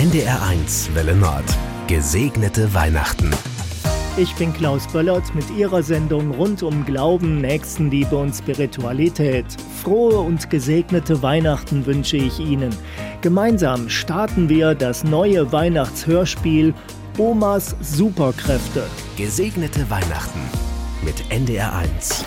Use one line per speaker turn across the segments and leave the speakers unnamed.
NDR1 Welle Nord. Gesegnete Weihnachten.
Ich bin Klaus Böllert mit Ihrer Sendung rund um Glauben, Nächstenliebe und Spiritualität. Frohe und gesegnete Weihnachten wünsche ich Ihnen. Gemeinsam starten wir das neue Weihnachtshörspiel Omas Superkräfte.
Gesegnete Weihnachten mit NDR1.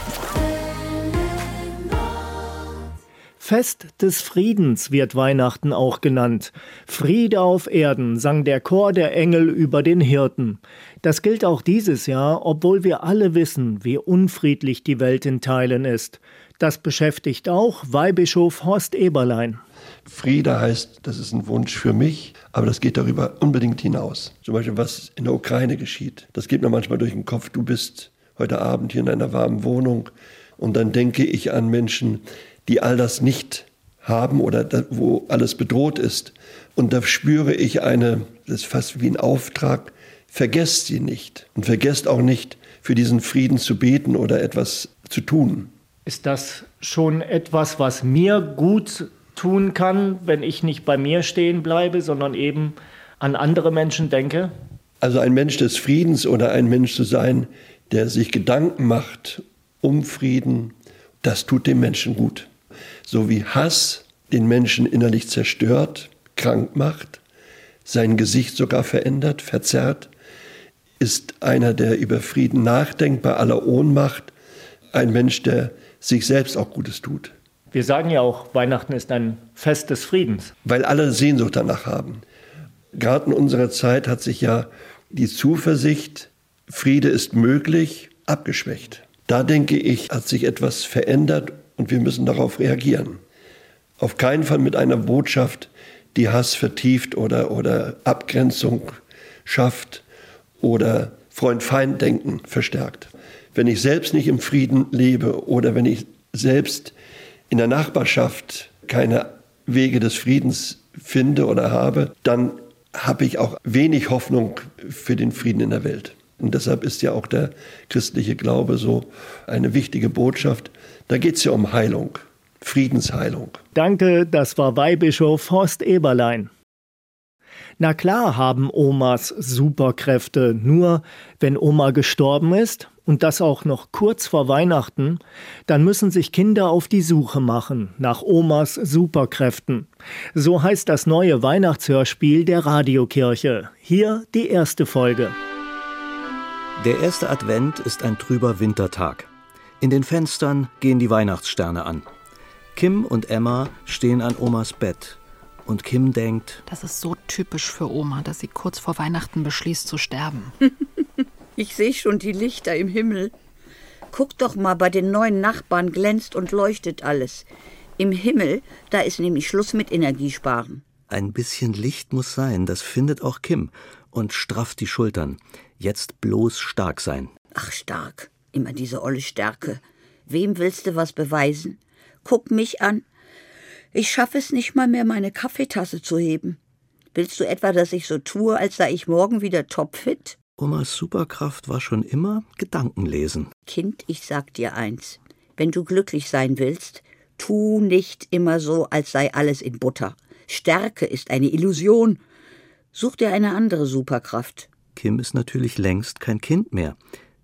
Fest des Friedens wird Weihnachten auch genannt. Friede auf Erden, sang der Chor der Engel über den Hirten. Das gilt auch dieses Jahr, obwohl wir alle wissen, wie unfriedlich die Welt in Teilen ist. Das beschäftigt auch Weihbischof Horst Eberlein.
Friede heißt, das ist ein Wunsch für mich, aber das geht darüber unbedingt hinaus. Zum Beispiel, was in der Ukraine geschieht. Das geht mir manchmal durch den Kopf. Du bist heute Abend hier in einer warmen Wohnung und dann denke ich an Menschen, die all das nicht haben oder da, wo alles bedroht ist. Und da spüre ich eine, das ist fast wie ein Auftrag, vergesst sie nicht und vergesst auch nicht, für diesen Frieden zu beten oder etwas zu tun.
Ist das schon etwas, was mir gut tun kann, wenn ich nicht bei mir stehen bleibe, sondern eben an andere Menschen denke?
Also ein Mensch des Friedens oder ein Mensch zu sein, der sich Gedanken macht um Frieden, das tut dem Menschen gut so wie Hass den Menschen innerlich zerstört, krank macht, sein Gesicht sogar verändert, verzerrt, ist einer, der über Frieden nachdenkt, bei aller Ohnmacht, ein Mensch, der sich selbst auch Gutes tut.
Wir sagen ja auch, Weihnachten ist ein Fest des Friedens.
Weil alle Sehnsucht danach haben. Gerade in unserer Zeit hat sich ja die Zuversicht, Friede ist möglich, abgeschwächt. Da denke ich, hat sich etwas verändert und wir müssen darauf reagieren. Auf keinen Fall mit einer Botschaft, die Hass vertieft oder, oder Abgrenzung schafft oder Freund-Feind-Denken verstärkt. Wenn ich selbst nicht im Frieden lebe oder wenn ich selbst in der Nachbarschaft keine Wege des Friedens finde oder habe, dann habe ich auch wenig Hoffnung für den Frieden in der Welt. Und deshalb ist ja auch der christliche Glaube so eine wichtige Botschaft. Da geht es ja um Heilung, Friedensheilung.
Danke, das war Weihbischof Horst Eberlein. Na klar haben Omas Superkräfte, nur wenn Oma gestorben ist, und das auch noch kurz vor Weihnachten, dann müssen sich Kinder auf die Suche machen nach Omas Superkräften. So heißt das neue Weihnachtshörspiel der Radiokirche. Hier die erste Folge.
Der erste Advent ist ein trüber Wintertag. In den Fenstern gehen die Weihnachtssterne an. Kim und Emma stehen an Omas Bett. Und Kim denkt,
das ist so typisch für Oma, dass sie kurz vor Weihnachten beschließt zu sterben.
ich sehe schon die Lichter im Himmel. Guck doch mal, bei den neuen Nachbarn glänzt und leuchtet alles. Im Himmel, da ist nämlich Schluss mit Energiesparen.
Ein bisschen Licht muss sein, das findet auch Kim und strafft die Schultern. Jetzt bloß stark sein.
Ach, stark. Immer diese olle Stärke. Wem willst du was beweisen? Guck mich an. Ich schaffe es nicht mal mehr, meine Kaffeetasse zu heben. Willst du etwa, dass ich so tue, als sei ich morgen wieder topfit?
Omas Superkraft war schon immer Gedankenlesen.
Kind, ich sag dir eins. Wenn du glücklich sein willst, tu nicht immer so, als sei alles in Butter. Stärke ist eine Illusion. Such dir eine andere Superkraft.
Kim ist natürlich längst kein Kind mehr.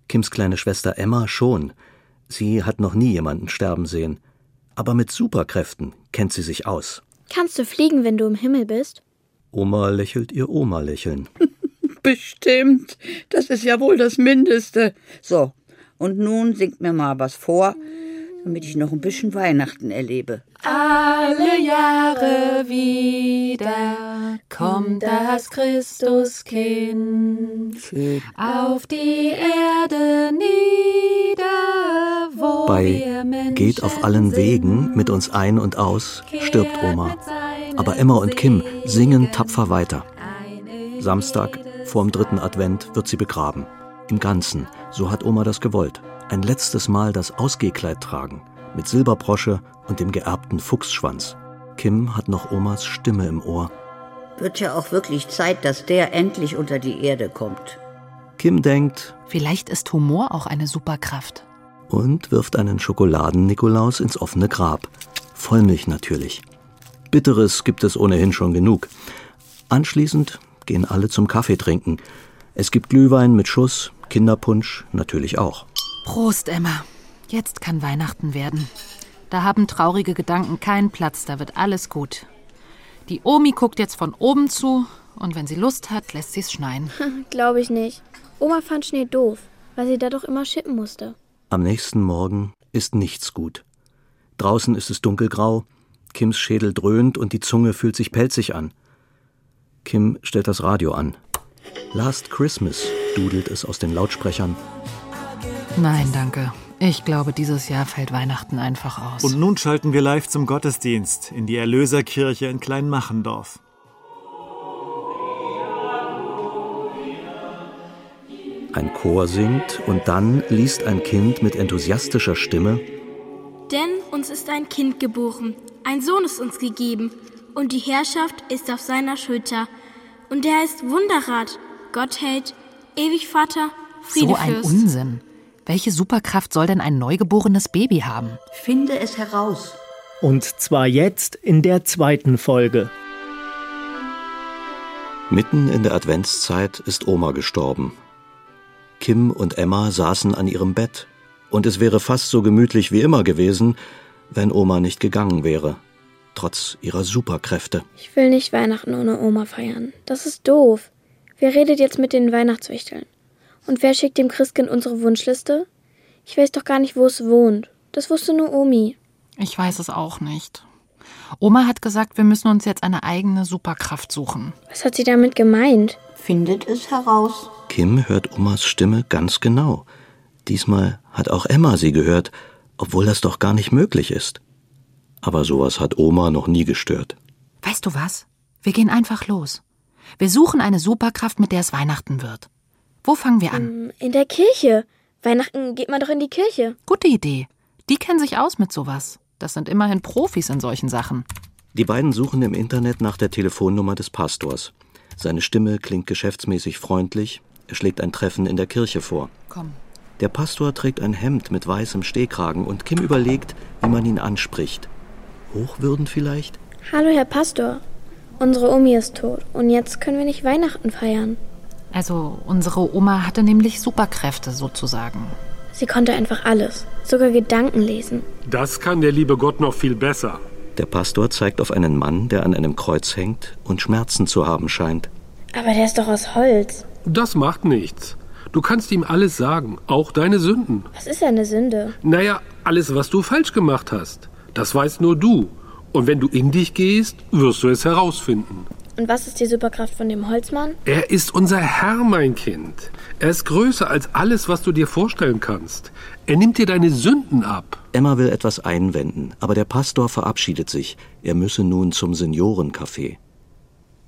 Kims kleine Schwester Emma schon. Sie hat noch nie jemanden sterben sehen. Aber mit Superkräften kennt sie sich aus.
Kannst du fliegen, wenn du im Himmel bist?
Oma lächelt ihr Oma-Lächeln.
Bestimmt. Das ist ja wohl das Mindeste. So, und nun singt mir mal was vor damit ich noch ein bisschen Weihnachten erlebe.
Alle Jahre wieder kommt das Christuskind auf die Erde nieder, wo
Bei
wir Menschen
Geht auf allen Wegen mit uns ein und aus stirbt Oma. Aber Emma und Kim singen tapfer weiter. Samstag, vorm dritten Advent, wird sie begraben. Im Ganzen, so hat Oma das gewollt ein letztes Mal das Ausgehkleid tragen, mit Silberbrosche und dem geerbten Fuchsschwanz. Kim hat noch Omas Stimme im Ohr.
Wird ja auch wirklich Zeit, dass der endlich unter die Erde kommt.
Kim denkt,
Vielleicht ist Humor auch eine Superkraft.
und wirft einen Schokoladen-Nikolaus ins offene Grab. Vollmilch natürlich. Bitteres gibt es ohnehin schon genug. Anschließend gehen alle zum Kaffee trinken. Es gibt Glühwein mit Schuss, Kinderpunsch natürlich auch.
Prost, Emma. Jetzt kann Weihnachten werden. Da haben traurige Gedanken keinen Platz, da wird alles gut. Die Omi guckt jetzt von oben zu und wenn sie Lust hat, lässt sie es schneien.
Glaube ich nicht. Oma fand Schnee doof, weil sie da doch immer schippen musste.
Am nächsten Morgen ist nichts gut. Draußen ist es dunkelgrau, Kims Schädel dröhnt und die Zunge fühlt sich pelzig an. Kim stellt das Radio an. Last Christmas dudelt es aus den Lautsprechern.
Nein, danke. Ich glaube, dieses Jahr fällt Weihnachten einfach aus.
Und nun schalten wir live zum Gottesdienst in die Erlöserkirche in Kleinmachendorf.
Ein Chor singt und dann liest ein Kind mit enthusiastischer Stimme
Denn uns ist ein Kind geboren, ein Sohn ist uns gegeben, und die Herrschaft ist auf seiner Schulter. Und er heißt Wunderrat, Gott hält, ewig Vater, Friede
So ein Unsinn. Welche Superkraft soll denn ein neugeborenes Baby haben?
Finde es heraus.
Und zwar jetzt in der zweiten Folge.
Mitten in der Adventszeit ist Oma gestorben. Kim und Emma saßen an ihrem Bett, und es wäre fast so gemütlich wie immer gewesen, wenn Oma nicht gegangen wäre, trotz ihrer Superkräfte.
Ich will nicht Weihnachten ohne Oma feiern. Das ist doof. Wer redet jetzt mit den Weihnachtswichteln? Und wer schickt dem Christkind unsere Wunschliste? Ich weiß doch gar nicht, wo es wohnt. Das wusste nur Omi.
Ich weiß es auch nicht. Oma hat gesagt, wir müssen uns jetzt eine eigene Superkraft suchen.
Was hat sie damit gemeint?
Findet es heraus.
Kim hört Omas Stimme ganz genau. Diesmal hat auch Emma sie gehört, obwohl das doch gar nicht möglich ist. Aber sowas hat Oma noch nie gestört.
Weißt du was? Wir gehen einfach los. Wir suchen eine Superkraft, mit der es Weihnachten wird. Wo fangen wir an?
In der Kirche. Weihnachten geht man doch in die Kirche.
Gute Idee. Die kennen sich aus mit sowas. Das sind immerhin Profis in solchen Sachen.
Die beiden suchen im Internet nach der Telefonnummer des Pastors. Seine Stimme klingt geschäftsmäßig freundlich. Er schlägt ein Treffen in der Kirche vor.
Komm.
Der Pastor trägt ein Hemd mit weißem Stehkragen und Kim überlegt, wie man ihn anspricht. Hochwürden vielleicht?
Hallo, Herr Pastor. Unsere Omi ist tot und jetzt können wir nicht Weihnachten feiern.
Also, unsere Oma hatte nämlich Superkräfte sozusagen.
Sie konnte einfach alles, sogar Gedanken lesen.
Das kann der liebe Gott noch viel besser.
Der Pastor zeigt auf einen Mann, der an einem Kreuz hängt und Schmerzen zu haben scheint.
Aber der ist doch aus Holz.
Das macht nichts. Du kannst ihm alles sagen, auch deine Sünden.
Was ist eine Sünde?
Naja, alles, was du falsch gemacht hast. Das weißt nur du. Und wenn du in dich gehst, wirst du es herausfinden.
Und was ist die Superkraft von dem Holzmann?
Er ist unser Herr, mein Kind. Er ist größer als alles, was du dir vorstellen kannst. Er nimmt dir deine Sünden ab.
Emma will etwas einwenden, aber der Pastor verabschiedet sich. Er müsse nun zum Seniorencafé.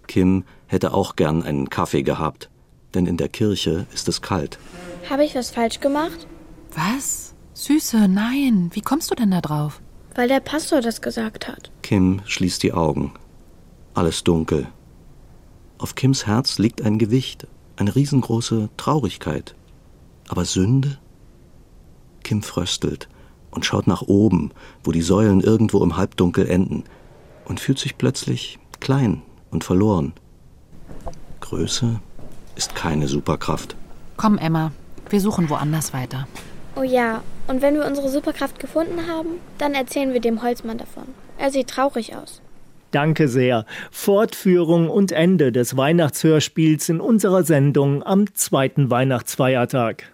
Kim hätte auch gern einen Kaffee gehabt, denn in der Kirche ist es kalt.
Habe ich was falsch gemacht?
Was? Süße, nein. Wie kommst du denn da drauf?
Weil der Pastor das gesagt hat.
Kim schließt die Augen. Alles dunkel. Auf Kims Herz liegt ein Gewicht, eine riesengroße Traurigkeit. Aber Sünde? Kim fröstelt und schaut nach oben, wo die Säulen irgendwo im Halbdunkel enden, und fühlt sich plötzlich klein und verloren. Größe ist keine Superkraft.
Komm, Emma, wir suchen woanders weiter.
Oh ja, und wenn wir unsere Superkraft gefunden haben, dann erzählen wir dem Holzmann davon. Er sieht traurig aus.
Danke sehr. Fortführung und Ende des Weihnachtshörspiels in unserer Sendung am zweiten Weihnachtsfeiertag.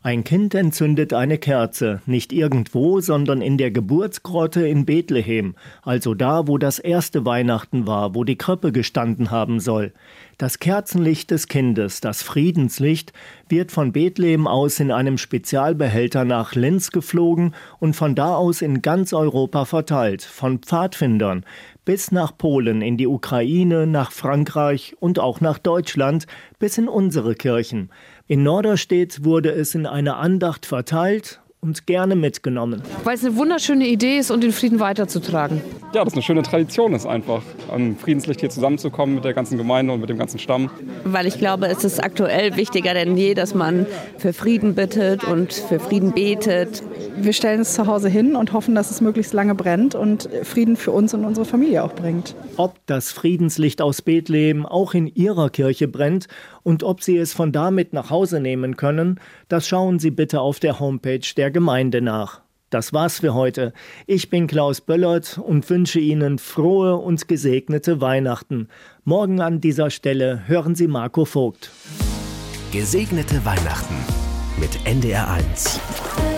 Ein Kind entzündet eine Kerze, nicht irgendwo, sondern in der Geburtsgrotte in Bethlehem, also da, wo das erste Weihnachten war, wo die Krippe gestanden haben soll. Das Kerzenlicht des Kindes, das Friedenslicht, wird von Bethlehem aus in einem Spezialbehälter nach Linz geflogen und von da aus in ganz Europa verteilt, von Pfadfindern bis nach Polen, in die Ukraine, nach Frankreich und auch nach Deutschland, bis in unsere Kirchen. In Norderstedt wurde es in einer Andacht verteilt und gerne mitgenommen.
Weil es eine wunderschöne Idee ist und den Frieden weiterzutragen.
Ja, das ist eine schöne Tradition ist einfach, am Friedenslicht hier zusammenzukommen mit der ganzen Gemeinde und mit dem ganzen Stamm.
Weil ich glaube, es ist aktuell wichtiger denn je, dass man für Frieden bittet und für Frieden betet.
Wir stellen es zu Hause hin und hoffen, dass es möglichst lange brennt und Frieden für uns und unsere Familie auch bringt.
Ob das Friedenslicht aus Bethlehem auch in Ihrer Kirche brennt und ob Sie es von damit nach Hause nehmen können, das schauen Sie bitte auf der Homepage der Gemeinde nach. Das war's für heute. Ich bin Klaus Böllert und wünsche Ihnen frohe und gesegnete Weihnachten. Morgen an dieser Stelle hören Sie Marco Vogt.
Gesegnete Weihnachten mit NDR 1.